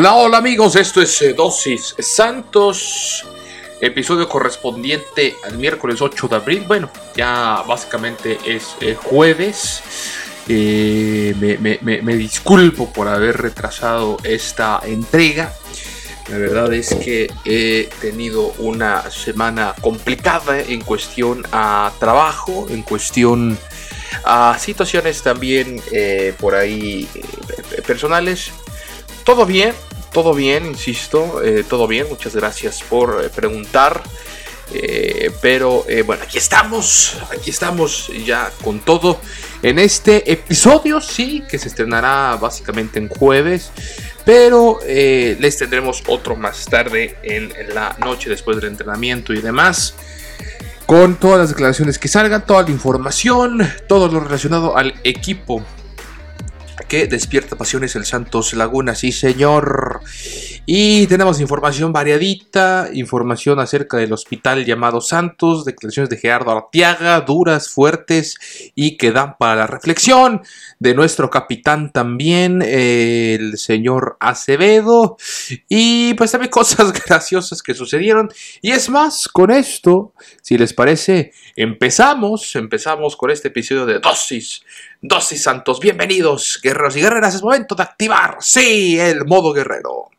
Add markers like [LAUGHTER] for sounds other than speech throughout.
Hola, hola amigos, esto es eh, Dosis Santos, episodio correspondiente al miércoles 8 de abril. Bueno, ya básicamente es eh, jueves. Eh, me, disculpo por haber retrasado esta entrega. La verdad es que he tenido una semana complicada en cuestión a trabajo, en cuestión a situaciones también por ahí personales. Todo bien, todo bien, insisto, eh, todo bien. Muchas gracias por eh, preguntar. Eh, pero bueno, aquí estamos, aquí estamos ya con todo en este episodio, sí, que se estrenará básicamente en jueves, pero les tendremos otro más tarde en la noche después del entrenamiento y demás. Con todas las declaraciones que salgan, toda la información, todo lo relacionado al equipo que despierta pasiones el Santos Laguna, sí señor. Y tenemos información variadita, información acerca del hospital llamado Santos, declaraciones de Gerardo Artiaga, duras, fuertes y que dan para la reflexión de nuestro capitán también, el señor Acevedo. Y pues también [LAUGHS] cosas graciosas que sucedieron. Y es más, con esto, si les parece, empezamos, empezamos con este episodio de Dosis Dosis Santos, bienvenidos, guerreros y guerreras. Es momento de activar, sí, el modo guerrero.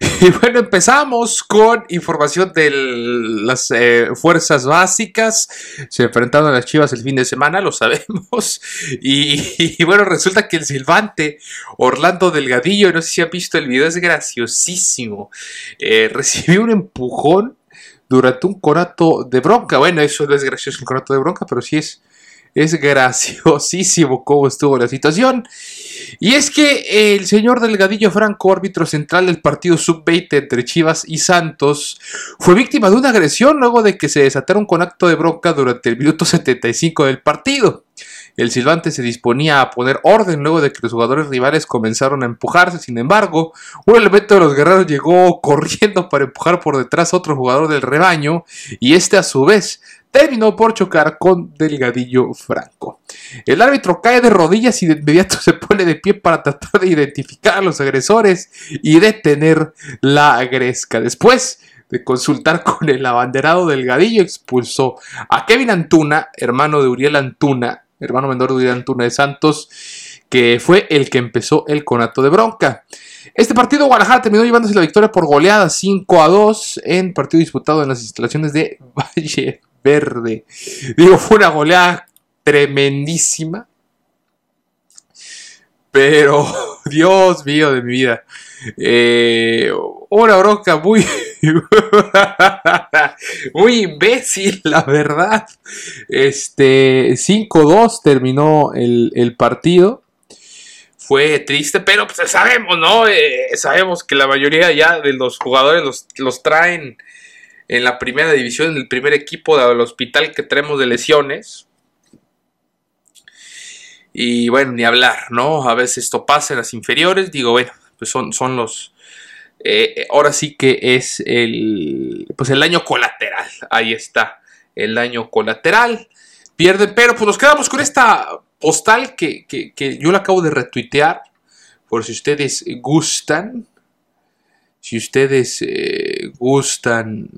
[LAUGHS] Y bueno, empezamos con información de las eh, fuerzas básicas. Se enfrentaron a las Chivas el fin de semana, lo sabemos. [LAUGHS] Y, bueno, resulta que el silbante Orlando Delgadillo, no sé si han visto el video, es graciosísimo. Eh, [LAUGHS] recibió un empujón durante un corato de bronca. Bueno, eso no es gracioso un corato de bronca, pero sí es es graciosísimo cómo estuvo la situación. Y es que el señor Delgadillo Franco, árbitro central del partido sub-20 entre Chivas y Santos, fue víctima de una agresión luego de que se desataron con acto de bronca durante el minuto 75 del partido. El silbante se disponía a poner orden luego de que los jugadores rivales comenzaron a empujarse. Sin embargo, un elemento de los guerreros llegó corriendo para empujar por detrás a otro jugador del rebaño y este a su vez terminó por chocar con Delgadillo Franco. El árbitro cae de rodillas y de inmediato [LAUGHS] se pone de pie para tratar de identificar a los agresores y detener la agresca. Después de consultar con el abanderado Delgadillo, expulsó a Kevin Antuna, hermano de Uriel Antuna, hermano menor de Antuna de Santos, que fue el que empezó el conato de bronca. Este partido Guadalajara terminó llevándose la victoria por goleada 5 a 2 en partido disputado en las instalaciones de [LAUGHS] Valle Verde. Digo, fue una goleada tremendísima. Pero, [LAUGHS] Dios mío de mi vida. Eh, una bronca muy, [LAUGHS] muy imbécil, la verdad. Este, 5-2 terminó el, partido. Fue triste, pero pues sabemos, ¿no? Eh, sabemos que la mayoría ya de los jugadores los, los traen en la primera división, en el primer equipo del hospital que tenemos de lesiones. Y bueno, ni hablar, ¿no? A veces esto pasa en las inferiores. Digo, bueno, pues son, son los. Eh, ahora sí que es el. Pues el daño colateral. Ahí está. El daño colateral. Pierden, pero pues nos quedamos con esta postal que, yo la acabo de retuitear. Por si ustedes gustan. Si ustedes eh, gustan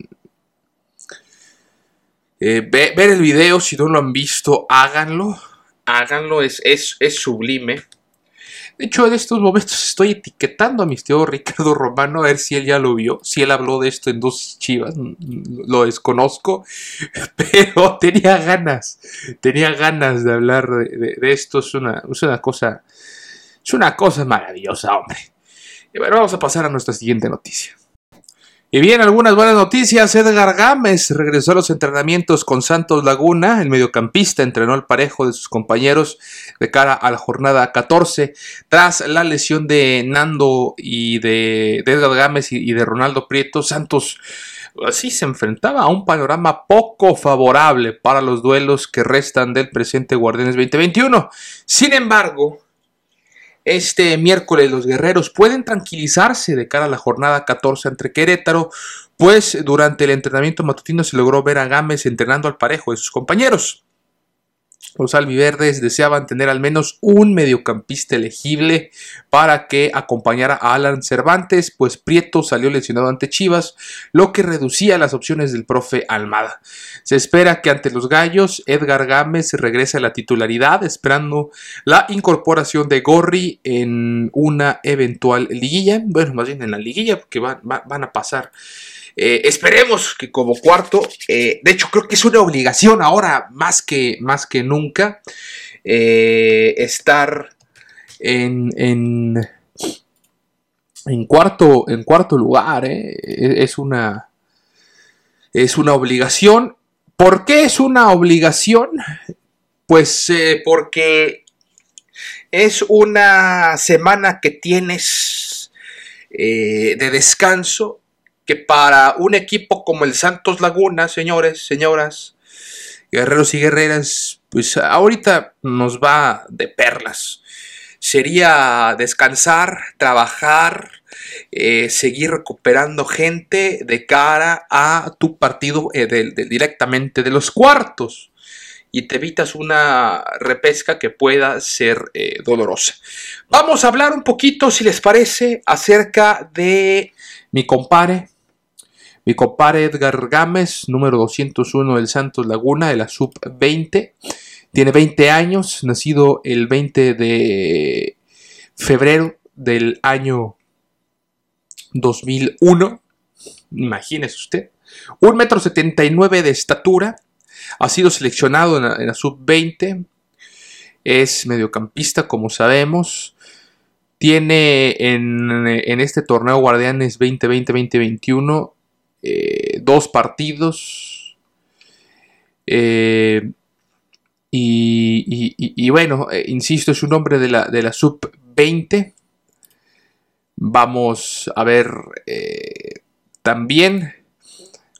eh, ver el video, si no lo han visto, háganlo. Háganlo, es, es, es sublime. De hecho, en estos momentos estoy etiquetando a mi tío Ricardo Romano a ver si él ya lo vio, si él habló de esto en dos chivas, lo desconozco, [LAUGHS] pero tenía ganas, tenía ganas de hablar de, esto, es una, es una cosa, es una cosa maravillosa, hombre. Y bueno, vamos a pasar a nuestra siguiente noticia. Y bien, algunas buenas noticias. Edgar Gámez regresó a los entrenamientos con Santos Laguna. El mediocampista entrenó al parejo de sus compañeros de cara a la jornada 14. Tras la lesión de Nando y de, Edgar Gámez y, de Ronaldo Prieto, Santos así se enfrentaba a un panorama poco favorable para los duelos que restan del presente Guardianes 2021. Sin embargo, este miércoles los guerreros pueden tranquilizarse de cara a la jornada 14 entre Querétaro, pues durante el entrenamiento matutino se logró ver a Gámez entrenando al parejo de sus compañeros. Los albiverdes deseaban tener al menos un mediocampista elegible para que acompañara a Alan Cervantes, pues Prieto salió lesionado ante Chivas, lo que reducía las opciones del profe Almada. Se espera que ante los Gallos Edgar Gámez regrese a la titularidad, esperando la incorporación de Gorri en una eventual liguilla, bueno, más bien en la liguilla, porque van, van a pasar eh, esperemos que como cuarto, eh, de hecho creo que es una obligación ahora más que, más que nunca eh, estar en, en, cuarto, en cuarto lugar. E, es, una, es una obligación. ¿Por qué es una obligación? Pues porque es una semana que tienes de descanso que para un equipo como el Santos Laguna, señores, señoras, guerreros y guerreras, pues ahorita nos va de perlas. Sería descansar, trabajar, eh, seguir recuperando gente de cara a tu partido eh, directamente de los cuartos y te evitas una repesca que pueda ser eh, dolorosa. Vamos a hablar un poquito, si les parece, acerca de mi compadre, mi compadre Edgar Gámez, número 201 del Santos Laguna, de la Sub-20. Tiene 20 años, nacido el 20 de febrero del año 2001. Imagínese usted. 1,79 metro de estatura. Ha sido seleccionado en la, Sub-20. Es mediocampista, como sabemos. Tiene en, en este torneo Guardianes 2020-2021 eh, dos partidos. Eh, y, bueno, eh, insisto, es un hombre de la, de la sub-20. Vamos a ver también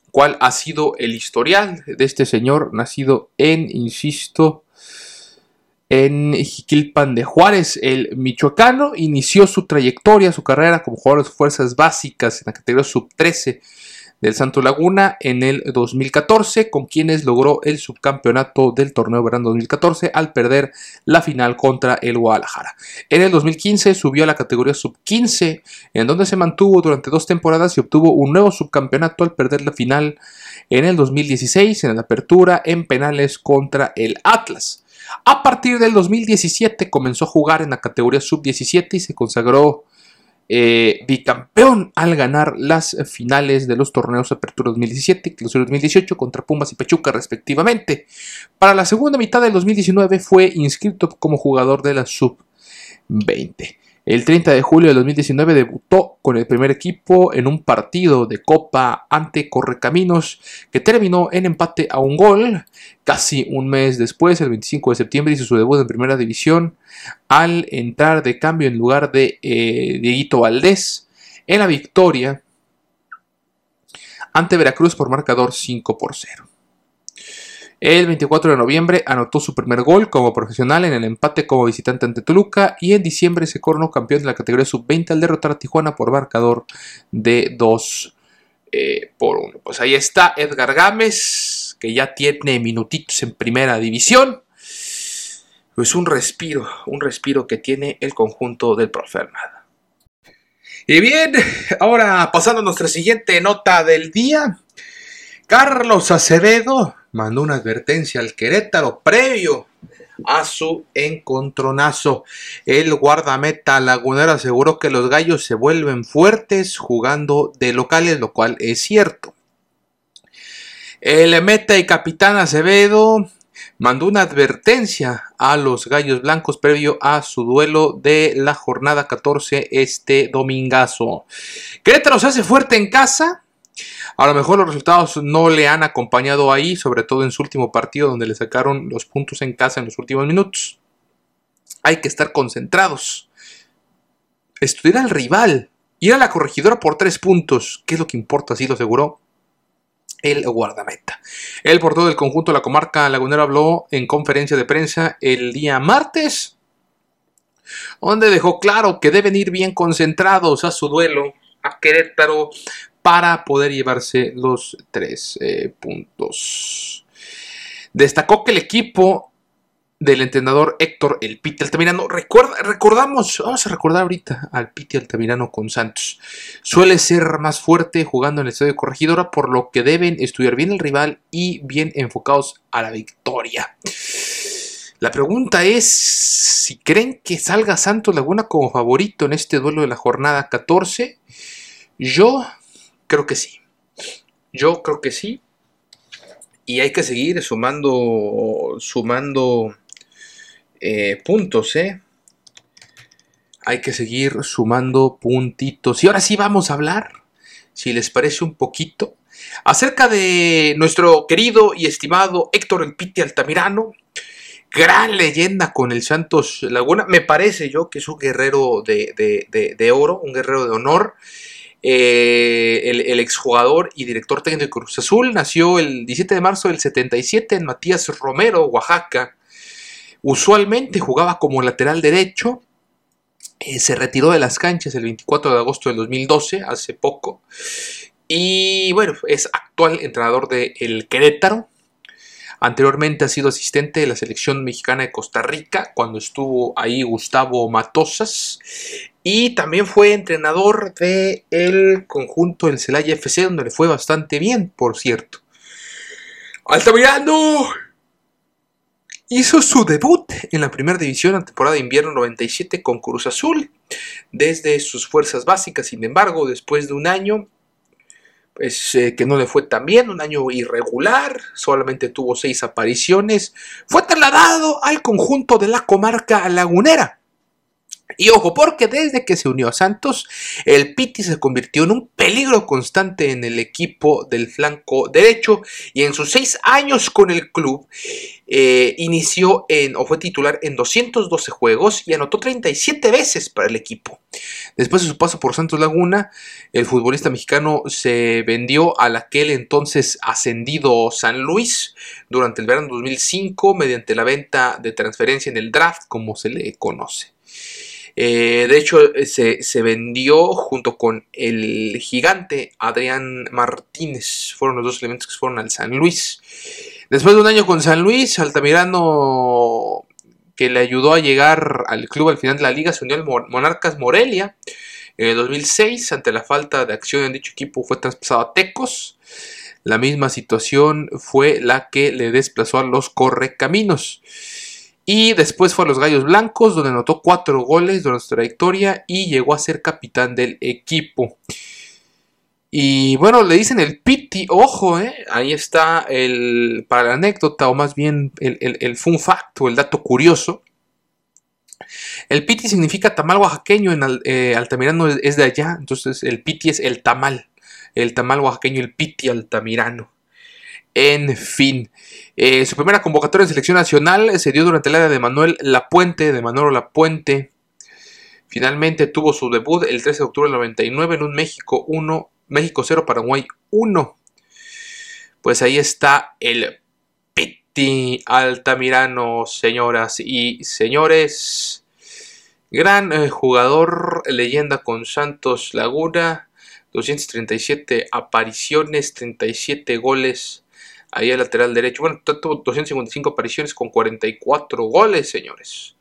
cuál ha sido el historial de este señor, nacido en, insisto, en Jiquilpan de Juárez, el michoacano, inició su trayectoria, su carrera como jugador de fuerzas básicas en la categoría sub-13 del Santo Laguna en el 2014, con quienes logró el subcampeonato del torneo verano 2014 al perder la final contra el Guadalajara. En el 2015 subió a la categoría sub-15, en donde se mantuvo durante dos temporadas y obtuvo un nuevo subcampeonato al perder la final en el 2016 en la apertura en penales contra el Atlas. A partir del 2017 comenzó a jugar en la categoría sub-17 y se consagró eh, bicampeón al ganar las finales de los torneos Apertura 2017 y Clausura 2018 contra Pumas y Pachuca respectivamente. Para la segunda mitad del 2019 fue inscrito como jugador de la Sub-20. El 30 de julio de 2019 debutó con el primer equipo en un partido de Copa ante Correcaminos que terminó en empate a un gol. Casi un mes después, el 25 de septiembre, hizo su debut en primera división al entrar de cambio en lugar de eh, Dieguito Valdés en la victoria ante Veracruz por marcador 5 por 0. El 24 de noviembre anotó su primer gol como profesional en el empate como visitante ante Toluca y en diciembre se coronó campeón de la categoría sub-20 al derrotar a Tijuana por marcador de 2 eh, por 1. Pues ahí está Edgar Gámez, que ya tiene minutitos en primera división. Pues un respiro, un respiro que tiene el conjunto del profe Armada. Y bien, ahora pasando a nuestra siguiente nota del día. Carlos Acevedo mandó una advertencia al Querétaro previo a su encontronazo. El guardameta lagunero aseguró que los gallos se vuelven fuertes jugando de locales, lo cual es cierto. El meta y capitán Acevedo mandó una advertencia a los Gallos Blancos previo a su duelo de la jornada 14 este domingazo. Querétaro se hace fuerte en casa. A lo mejor los resultados no le han acompañado ahí, sobre todo en su último partido donde le sacaron los puntos en casa en los últimos minutos. Hay que estar concentrados. Estudiar al rival. Ir a la corregidora por tres puntos. ¿Qué es lo que importa? Así lo aseguró el guardameta. El portero del conjunto de la comarca lagunera habló en conferencia de prensa el día martes, donde dejó claro que deben ir bien concentrados a su duelo a Querétaro para poder llevarse los tres eh, puntos. Destacó que el equipo del entrenador Héctor El Piti Altamirano. Recuerda, recordamos, vamos a recordar ahorita al Piti Altamirano con Santos. Suele ser más fuerte jugando en el estadio Corregidora, por lo que deben estudiar bien el rival y bien enfocados a la victoria. La pregunta es si creen que salga Santos Laguna como favorito en este duelo de la jornada 14. Yo creo que sí. Yo creo que sí. Y hay que seguir sumando, sumando eh, puntos, ¿eh? Hay que seguir sumando puntitos. Y ahora sí vamos a hablar, si les parece un poquito, acerca de nuestro querido y estimado Héctor El Piti Altamirano. Gran leyenda con el Santos Laguna. Me parece yo que es un guerrero de, oro, un guerrero de honor. Eh, el, exjugador y director técnico de Cruz Azul nació el 17 de marzo del 77 en Matías Romero, Oaxaca. Usualmente jugaba como lateral derecho. Eh, se retiró de las canchas el 24 de agosto del 2012, hace poco. Y bueno, es actual entrenador del el Querétaro. Anteriormente ha sido asistente de la selección mexicana de Costa Rica cuando estuvo ahí Gustavo Matosas. Y también fue entrenador del el conjunto del Celaya FC, donde le fue bastante bien, por cierto. ¡Altamirano! Hizo su debut en la primera división en temporada de invierno 97 con Cruz Azul desde sus fuerzas básicas. Sin embargo, después de un año pues, que no le fue tan bien, un año irregular, solamente tuvo seis apariciones, fue trasladado al conjunto de la comarca lagunera y ojo, porque desde que se unió a Santos, el Piti se convirtió en un peligro constante en el equipo del flanco derecho y en sus seis años con el club eh, inició o fue titular en 212 juegos y anotó 37 veces para el equipo. Después de su paso por Santos Laguna, el futbolista mexicano se vendió al aquel entonces ascendido San Luis durante el verano 2005 mediante la venta de transferencia en el draft, como se le conoce. Eh, de hecho, eh, se, vendió junto con el gigante Adrián Martínez. Fueron los dos elementos que fueron al San Luis. Después de un año con San Luis, Altamirano, que le ayudó a llegar al club al final de la liga, se unió al Monarcas Morelia. En el 2006, ante la falta de acción en dicho equipo, fue traspasado a Tecos. La misma situación fue la que le desplazó a los Correcaminos. Y después fue a los Gallos Blancos, donde anotó cuatro goles durante su trayectoria y llegó a ser capitán del equipo. Y bueno, le dicen el Piti, ojo, eh, ahí está el, para la anécdota, o más bien el, fun fact o el dato curioso. El Piti significa tamal oaxaqueño, en eh, Altamirano es de allá, entonces el Piti es el tamal, el tamal oaxaqueño, el Piti Altamirano. En fin, eh, su primera convocatoria en selección nacional se dio durante la era de Manuel Lapuente, de Manolo Lapuente. Finalmente tuvo su debut el 13 de octubre del 99 en un México 1, México 0, Paraguay 1. Pues ahí está el Piti Altamirano, señoras y señores. Gran eh, jugador, leyenda con Santos Laguna. 237 apariciones, 37 goles ahí al lateral derecho. Bueno, tuvo 255 apariciones con 44 goles, señores.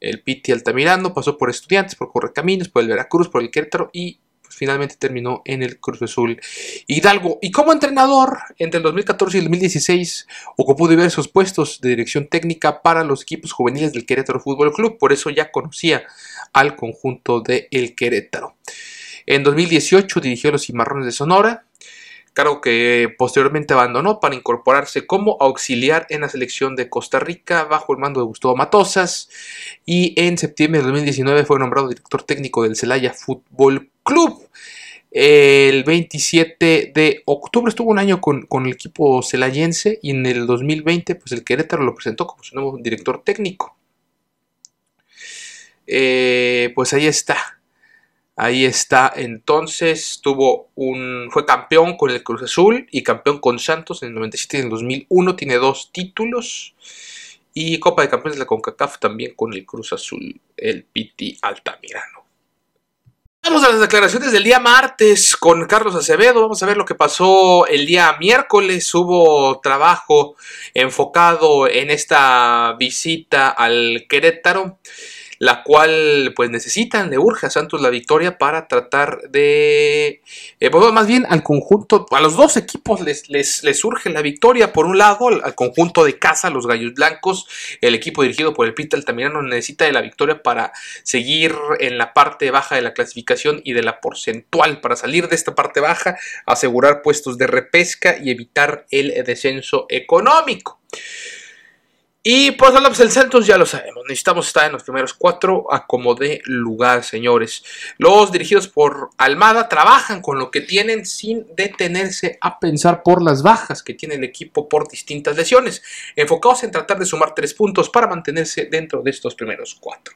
El Piti Altamirano pasó por Estudiantes, por Correcaminos, por el Veracruz, por el Querétaro y pues finalmente terminó en el Cruz Azul Hidalgo. Y como entrenador, entre el 2014 y el 2016, ocupó diversos puestos de dirección técnica para los equipos juveniles del Querétaro Fútbol Club. Por eso ya conocía al conjunto de El Querétaro. En 2018 dirigió a los Cimarrones de Sonora, cargo que posteriormente abandonó para incorporarse como auxiliar en la selección de Costa Rica bajo el mando de Gustavo Matosas y en septiembre de 2019 fue nombrado director técnico del Celaya Fútbol Club. El 27 de octubre estuvo un año con, el equipo celayense y en el 2020 pues el Querétaro lo presentó como su nuevo director técnico. Eh, pues ahí está. Ahí está, entonces tuvo un, fue campeón con el Cruz Azul y campeón con Santos en el 97 y en el 2001. Tiene dos títulos y Copa de Campeones de la CONCACAF también con el Cruz Azul, el Piti Altamirano. Vamos a las declaraciones del día martes con Carlos Acevedo. Vamos a ver lo que pasó el día miércoles. Hubo trabajo enfocado en esta visita al Querétaro la cual pues necesitan, le urge a Santos la victoria para tratar de, eh, pues, más bien al conjunto, a los dos equipos les, les, les urge la victoria, por un lado al, conjunto de casa, los Gallos Blancos, el equipo dirigido por el Pita Altamirano necesita de la victoria para seguir en la parte baja de la clasificación y de la porcentual, para salir de esta parte baja, asegurar puestos de repesca y evitar el descenso económico. Y pues hablamos del Santos, ya lo sabemos. Necesitamos estar en los primeros cuatro a como de lugar, señores. Los dirigidos por Almada trabajan con lo que tienen sin detenerse a pensar por las bajas que tiene el equipo por distintas lesiones. Enfocados en tratar de sumar tres puntos para mantenerse dentro de estos primeros cuatro.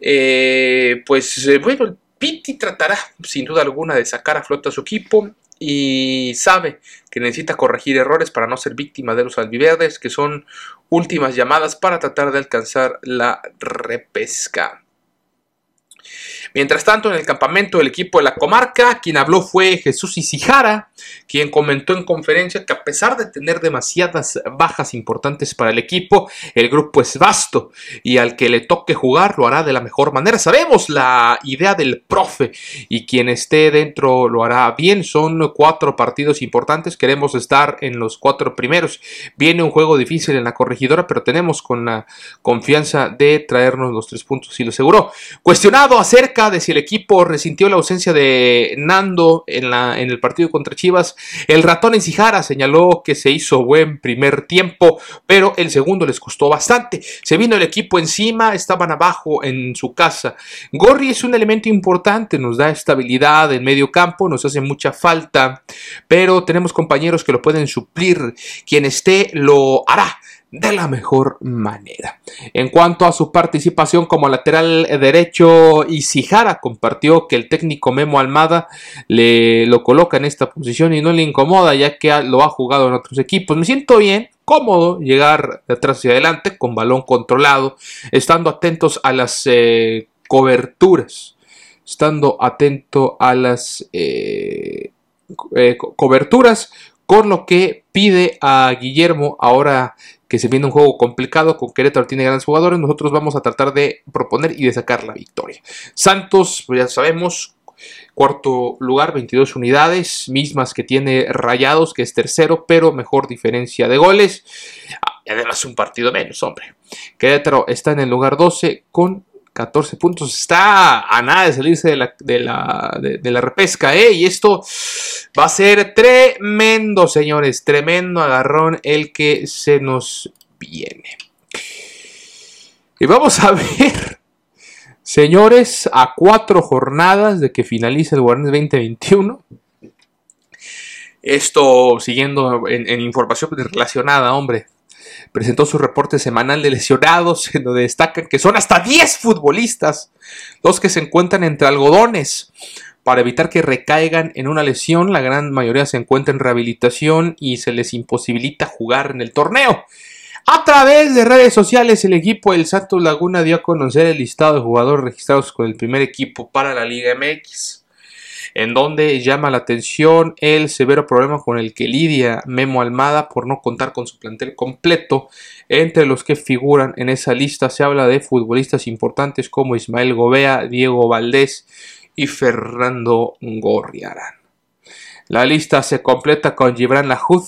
Eh, pues eh, bueno, el Piti tratará sin duda alguna de sacar a flota a su equipo y sabe que necesita corregir errores para no ser víctima de los albiverdes, que son últimas llamadas para tratar de alcanzar la repesca. Mientras tanto, en el campamento del equipo de la comarca, quien habló fue Jesús Isijara, quien comentó en conferencia que a pesar de tener demasiadas bajas importantes para el equipo, el grupo es vasto y al que le toque jugar lo hará de la mejor manera. Sabemos la idea del profe y quien esté dentro lo hará bien. Son cuatro partidos importantes, queremos estar en los cuatro primeros. Viene un juego difícil en la corregidora, pero tenemos con la confianza de traernos los tres puntos y lo aseguró. Cuestionado acerca de si el equipo resintió la ausencia de Nando en, la, en el partido contra Chivas. El ratón en Cijara señaló que se hizo buen primer tiempo, pero el segundo les costó bastante. Se vino el equipo encima, estaban abajo en su casa. Gorri es un elemento importante, nos da estabilidad en medio campo, nos hace mucha falta, pero tenemos compañeros que lo pueden suplir. Quien esté lo hará de la mejor manera. En cuanto a su participación como lateral derecho, Isijara compartió que el técnico Memo Almada le lo coloca en esta posición y no le incomoda ya que lo ha jugado en otros equipos. Me siento bien, cómodo llegar de atrás hacia adelante con balón controlado, estando atentos a las eh, coberturas, estando atento a las eh, eh, coberturas, con lo que pide a Guillermo ahora que se viene un juego complicado, con Querétaro tiene grandes jugadores, nosotros vamos a tratar de proponer y de sacar la victoria. Santos, pues ya sabemos, cuarto lugar, 22 unidades, mismas que tiene Rayados, que es tercero, pero mejor diferencia de goles. Ah, además un partido menos, hombre. Querétaro está en el lugar 12 con 14 puntos. Está a nada de salirse de la, de la, de, la repesca, ¿eh? Y esto va a ser tremendo, señores. Tremendo agarrón el que se nos viene. Y vamos a [LAUGHS] ver, señores, a cuatro jornadas de que finalice el Guardianes 2021. Esto siguiendo en, en información relacionada, hombre presentó su reporte semanal de lesionados, [LAUGHS] en donde destacan que son hasta 10 futbolistas los que se encuentran entre algodones. Para evitar que recaigan en una lesión, la gran mayoría se encuentra en rehabilitación y se les imposibilita jugar en el torneo. A través de redes sociales, el equipo del Santos Laguna dio a conocer el listado de jugadores registrados con el primer equipo para la Liga MX en donde llama la atención el severo problema con el que lidia Memo Almada por no contar con su plantel completo. Entre los que figuran en esa lista se habla de futbolistas importantes como Ismael Gobea, Diego Valdés y Fernando Gorriarán. La lista se completa con Gibran Lajud,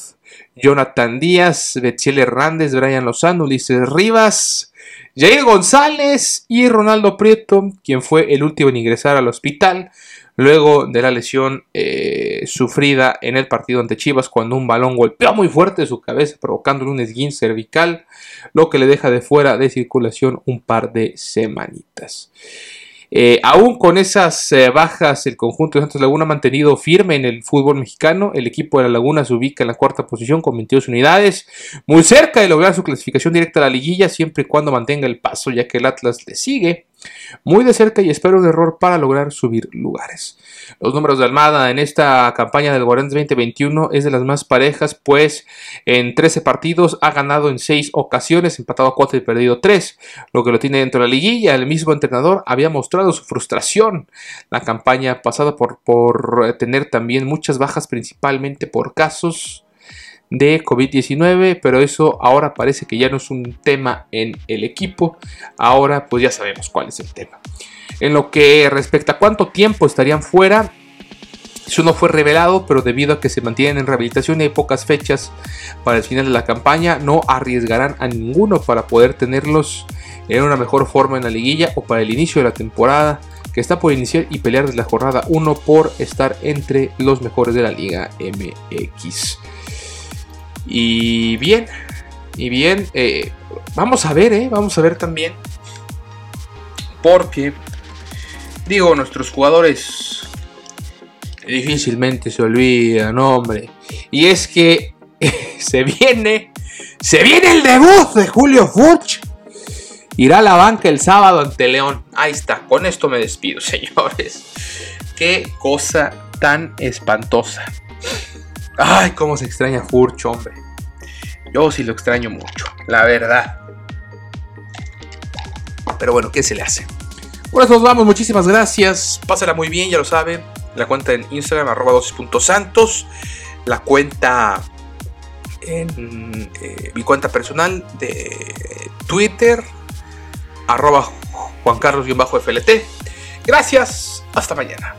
Jonathan Díaz, Betziel Hernández, Brian Lozano, Ulises Rivas, Jair González y Ronaldo Prieto, quien fue el último en ingresar al hospital luego de la lesión eh, sufrida en el partido ante Chivas cuando un balón golpeó muy fuerte su cabeza provocando un esguince cervical, lo que le deja de fuera de circulación un par de semanitas. Eh, aún con esas eh, bajas, el conjunto de Santos Laguna ha mantenido firme en el fútbol mexicano. El equipo de la Laguna se ubica en la cuarta posición con 22 unidades, muy cerca de lograr su clasificación directa a la liguilla, siempre y cuando mantenga el paso, ya que el Atlas le sigue muy de cerca y espero un error para lograr subir lugares. Los números de Almada en esta campaña del Guardianes 2021 es de las más parejas, pues en 13 partidos ha ganado en 6 ocasiones, empatado 4 y perdido 3, lo que lo tiene dentro de la liguilla. El mismo entrenador había mostrado su frustración la campaña pasada por, por tener también muchas bajas, principalmente por casos de COVID-19, pero eso ahora parece que ya no es un tema en el equipo. Ahora pues ya sabemos cuál es el tema. En lo que respecta a cuánto tiempo estarían fuera, eso no fue revelado, pero debido a que se mantienen en rehabilitación y hay pocas fechas para el final de la campaña, no arriesgarán a ninguno para poder tenerlos en una mejor forma en la liguilla o para el inicio de la temporada que está por iniciar y pelear desde la jornada 1 por estar entre los mejores de la Liga MX. Y bien, y bien, eh, vamos a ver, eh, vamos a ver también. Porque, digo, nuestros jugadores difícilmente se olvidan, hombre. Y es que [LAUGHS] se viene, se viene el debut de Julio Furch. Irá a la banca el sábado ante León. Ahí está, con esto me despido, [LAUGHS] señores. Qué cosa tan espantosa. Ay, cómo se extraña Furch, hombre. Yo sí lo extraño mucho, la verdad. Pero bueno, ¿qué se le hace? Eso nos vamos, muchísimas gracias. Pásala muy bien, ya lo saben. La cuenta en Instagram, arroba dosis.santos. La cuenta en eh, mi cuenta personal de Twitter, arroba Juan Carlos-FLT. Gracias, hasta mañana.